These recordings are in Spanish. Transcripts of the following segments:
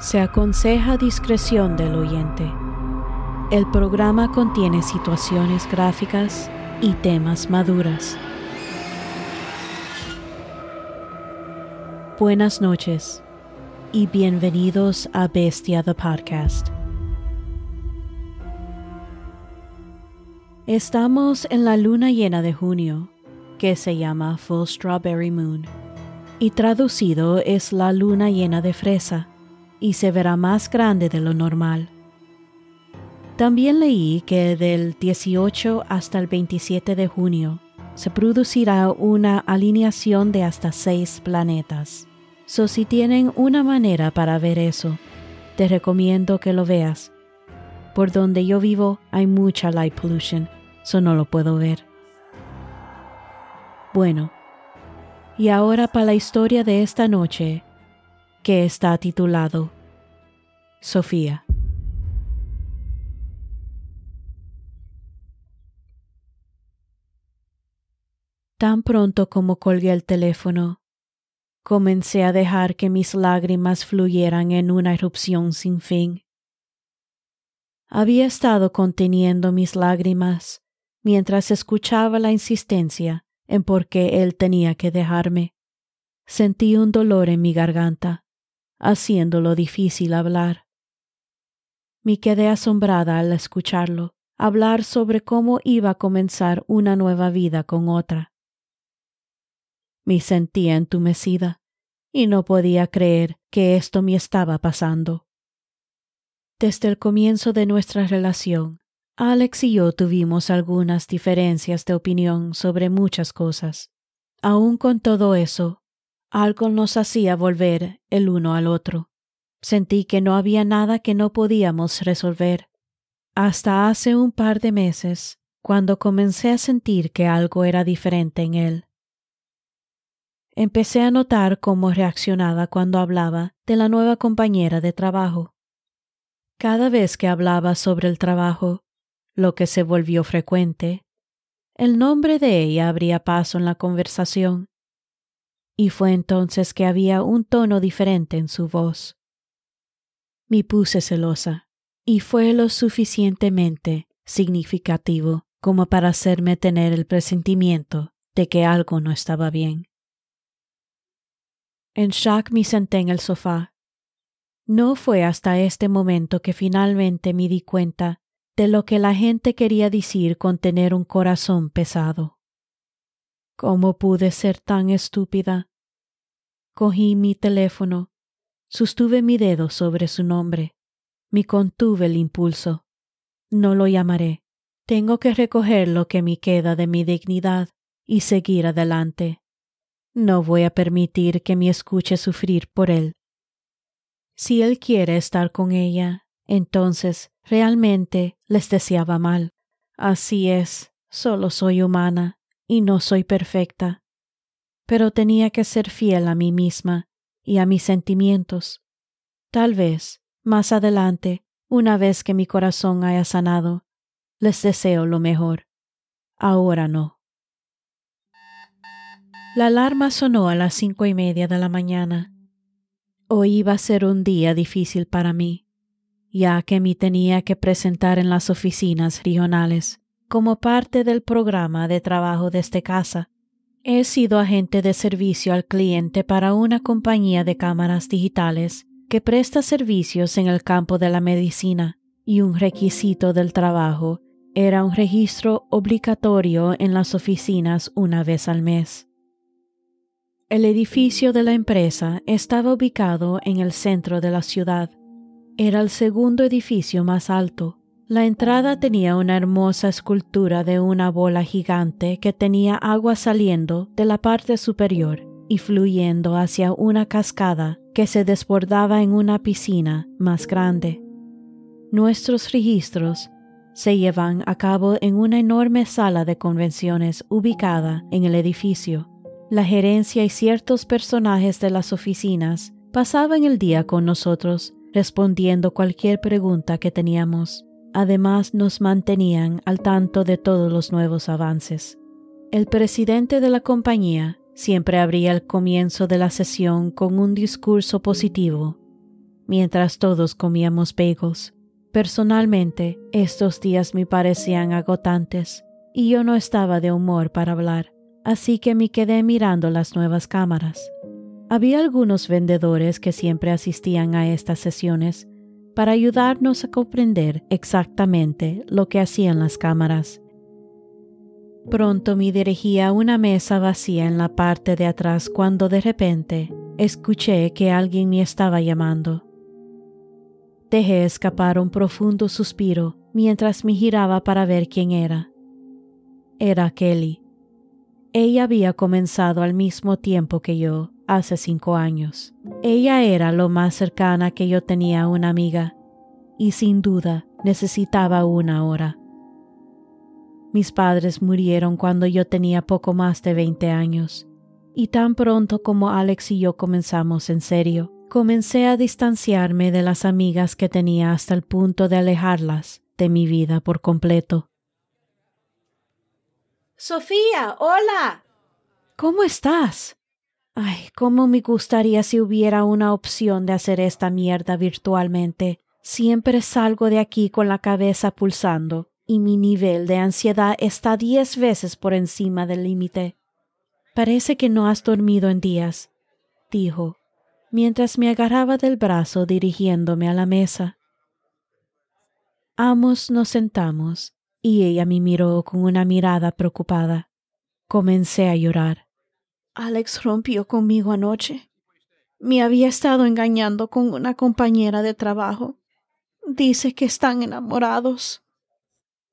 Se aconseja discreción del oyente. El programa contiene situaciones gráficas y temas maduras. Buenas noches y bienvenidos a Bestia the Podcast. Estamos en la luna llena de junio, que se llama Full Strawberry Moon, y traducido es la luna llena de fresa y se verá más grande de lo normal. También leí que del 18 hasta el 27 de junio se producirá una alineación de hasta seis planetas. So si tienen una manera para ver eso, te recomiendo que lo veas. Por donde yo vivo hay mucha light pollution, so no lo puedo ver. Bueno, y ahora para la historia de esta noche, que está titulado Sofía. Tan pronto como colgué el teléfono, comencé a dejar que mis lágrimas fluyeran en una erupción sin fin. Había estado conteniendo mis lágrimas mientras escuchaba la insistencia en por qué él tenía que dejarme. Sentí un dolor en mi garganta, haciéndolo difícil hablar. Me quedé asombrada al escucharlo hablar sobre cómo iba a comenzar una nueva vida con otra. Me sentía entumecida y no podía creer que esto me estaba pasando. Desde el comienzo de nuestra relación, Alex y yo tuvimos algunas diferencias de opinión sobre muchas cosas. Aun con todo eso, algo nos hacía volver el uno al otro. Sentí que no había nada que no podíamos resolver. Hasta hace un par de meses, cuando comencé a sentir que algo era diferente en él. Empecé a notar cómo reaccionaba cuando hablaba de la nueva compañera de trabajo. Cada vez que hablaba sobre el trabajo, lo que se volvió frecuente, el nombre de ella abría paso en la conversación. Y fue entonces que había un tono diferente en su voz. Me puse celosa, y fue lo suficientemente significativo como para hacerme tener el presentimiento de que algo no estaba bien. En shock me senté en el sofá. No fue hasta este momento que finalmente me di cuenta de lo que la gente quería decir con tener un corazón pesado. ¿Cómo pude ser tan estúpida? Cogí mi teléfono Sostuve mi dedo sobre su nombre. Me contuve el impulso. No lo llamaré. Tengo que recoger lo que me queda de mi dignidad y seguir adelante. No voy a permitir que me escuche sufrir por él. Si él quiere estar con ella, entonces realmente les deseaba mal. Así es, solo soy humana y no soy perfecta. Pero tenía que ser fiel a mí misma y a mis sentimientos. Tal vez, más adelante, una vez que mi corazón haya sanado, les deseo lo mejor. Ahora no. La alarma sonó a las cinco y media de la mañana. Hoy iba a ser un día difícil para mí, ya que me tenía que presentar en las oficinas regionales como parte del programa de trabajo desde casa He sido agente de servicio al cliente para una compañía de cámaras digitales que presta servicios en el campo de la medicina y un requisito del trabajo era un registro obligatorio en las oficinas una vez al mes. El edificio de la empresa estaba ubicado en el centro de la ciudad. Era el segundo edificio más alto la entrada tenía una hermosa escultura de una bola gigante que tenía agua saliendo de la parte superior y fluyendo hacia una cascada que se desbordaba en una piscina más grande. Nuestros registros se llevan a cabo en una enorme sala de convenciones ubicada en el edificio. La gerencia y ciertos personajes de las oficinas pasaban el día con nosotros respondiendo cualquier pregunta que teníamos. Además nos mantenían al tanto de todos los nuevos avances. El presidente de la compañía siempre abría el comienzo de la sesión con un discurso positivo. mientras todos comíamos bagels. Personalmente, estos días me parecían agotantes y yo no estaba de humor para hablar, así que me quedé mirando las nuevas cámaras. Había algunos vendedores que siempre asistían a estas sesiones para ayudarnos a comprender exactamente lo que hacían las cámaras. Pronto me dirigí a una mesa vacía en la parte de atrás cuando de repente escuché que alguien me estaba llamando. Dejé escapar un profundo suspiro mientras me giraba para ver quién era. Era Kelly. Ella había comenzado al mismo tiempo que yo, hace cinco años. Ella era lo más cercana que yo tenía a una amiga, y sin duda necesitaba una ahora. Mis padres murieron cuando yo tenía poco más de 20 años, y tan pronto como Alex y yo comenzamos en serio, comencé a distanciarme de las amigas que tenía hasta el punto de alejarlas de mi vida por completo. Sofía, hola. ¿Cómo estás? Ay, cómo me gustaría si hubiera una opción de hacer esta mierda virtualmente. Siempre salgo de aquí con la cabeza pulsando y mi nivel de ansiedad está diez veces por encima del límite. Parece que no has dormido en días, dijo, mientras me agarraba del brazo dirigiéndome a la mesa. Ambos nos sentamos y ella me miró con una mirada preocupada. Comencé a llorar. Alex rompió conmigo anoche. Me había estado engañando con una compañera de trabajo. Dice que están enamorados.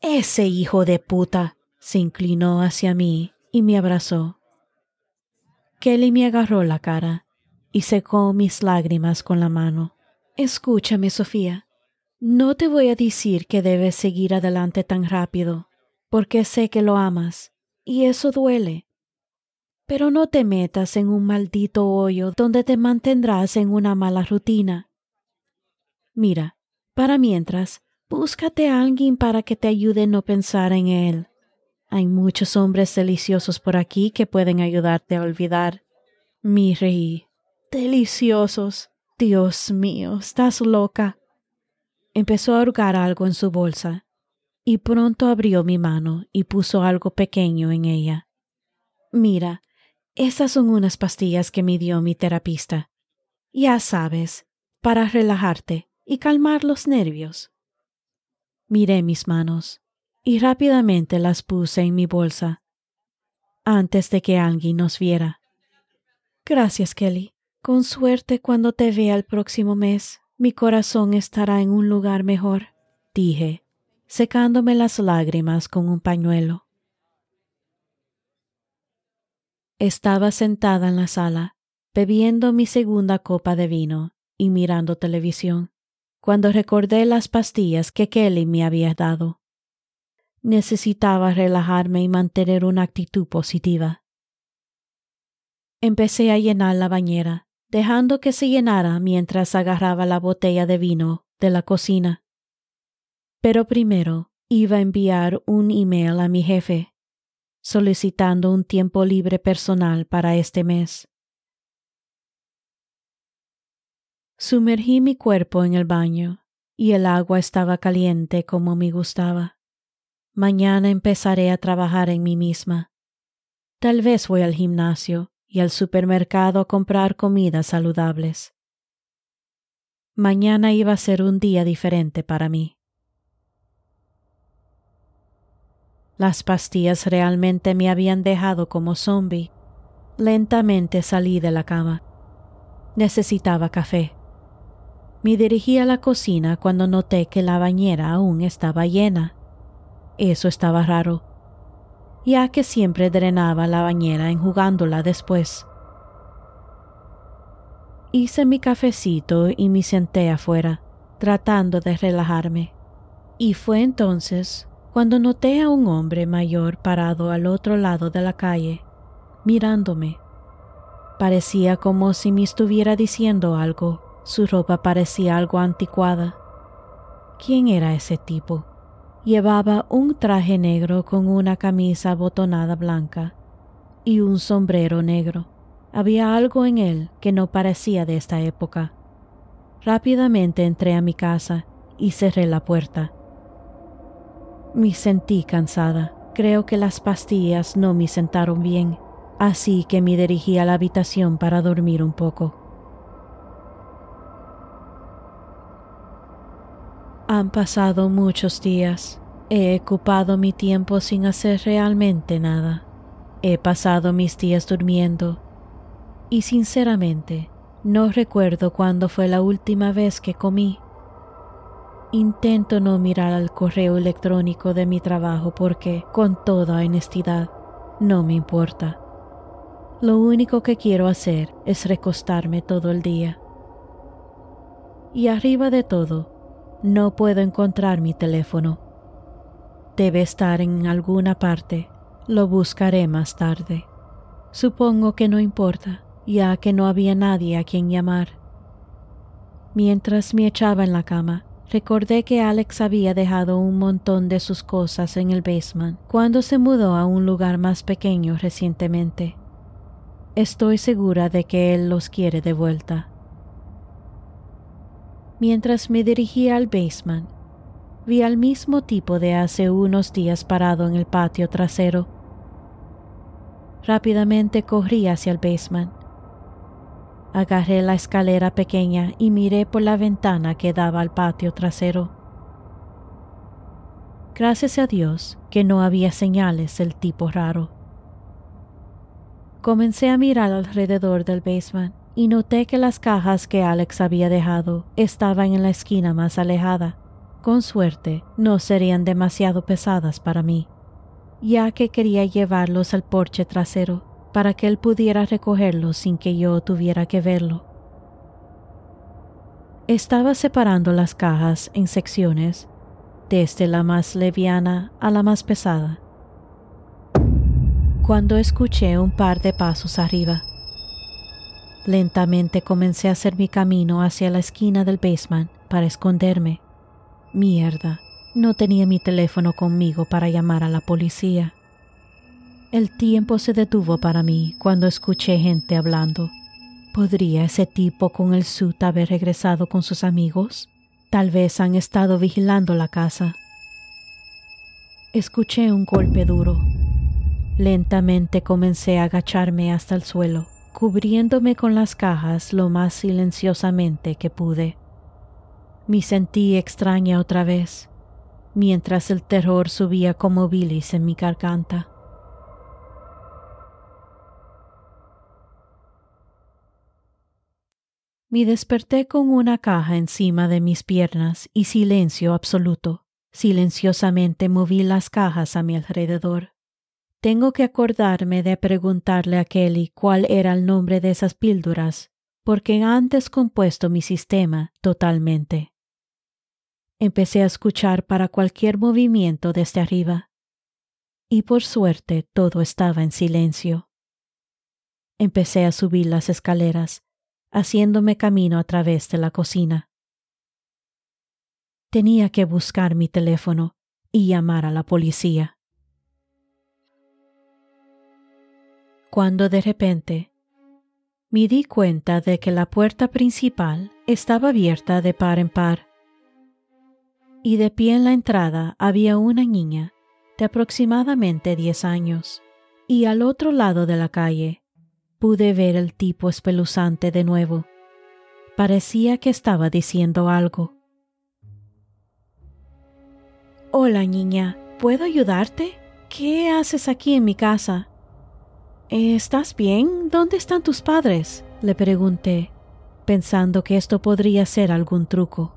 Ese hijo de puta se inclinó hacia mí y me abrazó. Kelly me agarró la cara y secó mis lágrimas con la mano. Escúchame, Sofía. No te voy a decir que debes seguir adelante tan rápido, porque sé que lo amas, y eso duele. Pero no te metas en un maldito hoyo donde te mantendrás en una mala rutina. Mira, para mientras, búscate a alguien para que te ayude a no pensar en él. Hay muchos hombres deliciosos por aquí que pueden ayudarte a olvidar. Mi reí. Deliciosos. Dios mío, estás loca. Empezó a hurgar algo en su bolsa, y pronto abrió mi mano y puso algo pequeño en ella. Mira, esas son unas pastillas que me dio mi terapista. Ya sabes, para relajarte y calmar los nervios. Miré mis manos y rápidamente las puse en mi bolsa antes de que alguien nos viera. Gracias, Kelly. Con suerte cuando te vea el próximo mes, mi corazón estará en un lugar mejor, dije, secándome las lágrimas con un pañuelo. Estaba sentada en la sala, bebiendo mi segunda copa de vino y mirando televisión, cuando recordé las pastillas que Kelly me había dado. Necesitaba relajarme y mantener una actitud positiva. Empecé a llenar la bañera, dejando que se llenara mientras agarraba la botella de vino de la cocina. Pero primero iba a enviar un email a mi jefe solicitando un tiempo libre personal para este mes. Sumergí mi cuerpo en el baño y el agua estaba caliente como me gustaba. Mañana empezaré a trabajar en mí misma. Tal vez voy al gimnasio y al supermercado a comprar comidas saludables. Mañana iba a ser un día diferente para mí. Las pastillas realmente me habían dejado como zombie. Lentamente salí de la cama. Necesitaba café. Me dirigí a la cocina cuando noté que la bañera aún estaba llena. Eso estaba raro, ya que siempre drenaba la bañera enjugándola después. Hice mi cafecito y me senté afuera, tratando de relajarme. Y fue entonces cuando noté a un hombre mayor parado al otro lado de la calle, mirándome. Parecía como si me estuviera diciendo algo. Su ropa parecía algo anticuada. ¿Quién era ese tipo? Llevaba un traje negro con una camisa botonada blanca y un sombrero negro. Había algo en él que no parecía de esta época. Rápidamente entré a mi casa y cerré la puerta. Me sentí cansada. Creo que las pastillas no me sentaron bien, así que me dirigí a la habitación para dormir un poco. Han pasado muchos días. He ocupado mi tiempo sin hacer realmente nada. He pasado mis días durmiendo y sinceramente no recuerdo cuándo fue la última vez que comí. Intento no mirar al correo electrónico de mi trabajo porque, con toda honestidad, no me importa. Lo único que quiero hacer es recostarme todo el día. Y arriba de todo, no puedo encontrar mi teléfono. Debe estar en alguna parte. Lo buscaré más tarde. Supongo que no importa, ya que no había nadie a quien llamar. Mientras me echaba en la cama, Recordé que Alex había dejado un montón de sus cosas en el basement cuando se mudó a un lugar más pequeño recientemente. Estoy segura de que él los quiere de vuelta. Mientras me dirigía al basement, vi al mismo tipo de hace unos días parado en el patio trasero. Rápidamente corrí hacia el basement Agarré la escalera pequeña y miré por la ventana que daba al patio trasero. Gracias a Dios que no había señales del tipo raro. Comencé a mirar alrededor del basement y noté que las cajas que Alex había dejado estaban en la esquina más alejada. Con suerte, no serían demasiado pesadas para mí, ya que quería llevarlos al porche trasero para que él pudiera recogerlo sin que yo tuviera que verlo. Estaba separando las cajas en secciones, desde la más leviana a la más pesada, cuando escuché un par de pasos arriba. Lentamente comencé a hacer mi camino hacia la esquina del basement para esconderme. Mierda, no tenía mi teléfono conmigo para llamar a la policía. El tiempo se detuvo para mí cuando escuché gente hablando. ¿Podría ese tipo con el suit haber regresado con sus amigos? Tal vez han estado vigilando la casa. Escuché un golpe duro. Lentamente comencé a agacharme hasta el suelo, cubriéndome con las cajas lo más silenciosamente que pude. Me sentí extraña otra vez, mientras el terror subía como bilis en mi garganta. Me desperté con una caja encima de mis piernas y silencio absoluto. Silenciosamente moví las cajas a mi alrededor. Tengo que acordarme de preguntarle a Kelly cuál era el nombre de esas píldoras, porque han descompuesto mi sistema totalmente. Empecé a escuchar para cualquier movimiento desde arriba, y por suerte todo estaba en silencio. Empecé a subir las escaleras haciéndome camino a través de la cocina. Tenía que buscar mi teléfono y llamar a la policía. Cuando de repente me di cuenta de que la puerta principal estaba abierta de par en par y de pie en la entrada había una niña de aproximadamente diez años y al otro lado de la calle pude ver el tipo espeluzante de nuevo. Parecía que estaba diciendo algo. Hola, niña, ¿puedo ayudarte? ¿Qué haces aquí en mi casa? ¿Estás bien? ¿Dónde están tus padres? le pregunté, pensando que esto podría ser algún truco.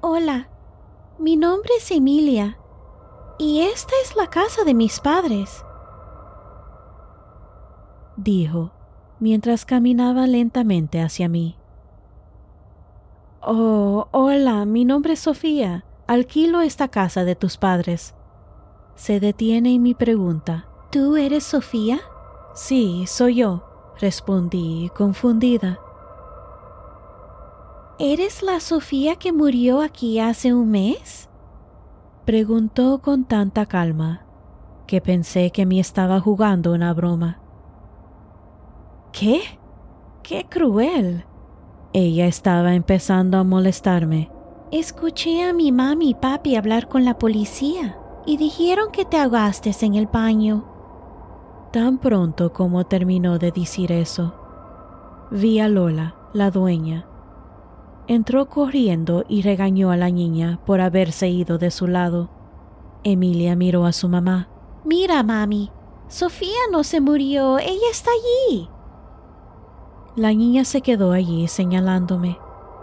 Hola, mi nombre es Emilia, y esta es la casa de mis padres dijo, mientras caminaba lentamente hacia mí. Oh, hola, mi nombre es Sofía. Alquilo esta casa de tus padres. Se detiene y me pregunta. ¿Tú eres Sofía? Sí, soy yo, respondí, confundida. ¿Eres la Sofía que murió aquí hace un mes? Preguntó con tanta calma que pensé que me estaba jugando una broma. ¿Qué? ¡Qué cruel! Ella estaba empezando a molestarme. Escuché a mi mami y papi hablar con la policía y dijeron que te ahogaste en el baño. Tan pronto como terminó de decir eso, vi a Lola, la dueña. Entró corriendo y regañó a la niña por haberse ido de su lado. Emilia miró a su mamá. Mira, mami, Sofía no se murió, ella está allí. La niña se quedó allí señalándome.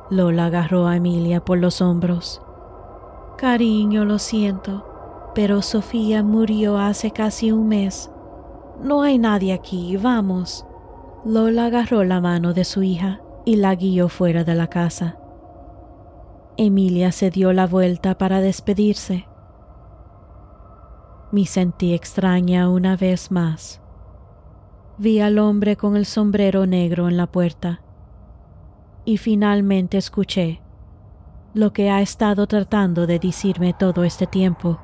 Lola agarró a Emilia por los hombros. Cariño, lo siento, pero Sofía murió hace casi un mes. No hay nadie aquí, vamos. Lola agarró la mano de su hija y la guió fuera de la casa. Emilia se dio la vuelta para despedirse. Me sentí extraña una vez más. Vi al hombre con el sombrero negro en la puerta y finalmente escuché lo que ha estado tratando de decirme todo este tiempo.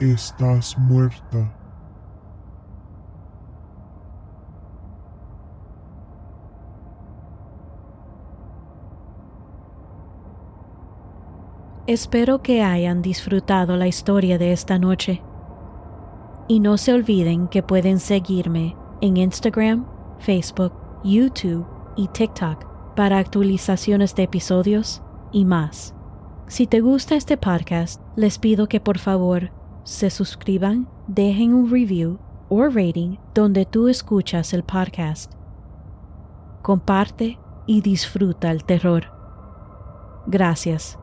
Estás muerta. Espero que hayan disfrutado la historia de esta noche. Y no se olviden que pueden seguirme en Instagram, Facebook, YouTube y TikTok para actualizaciones de episodios y más. Si te gusta este podcast, les pido que por favor se suscriban, dejen un review o rating donde tú escuchas el podcast. Comparte y disfruta el terror. Gracias.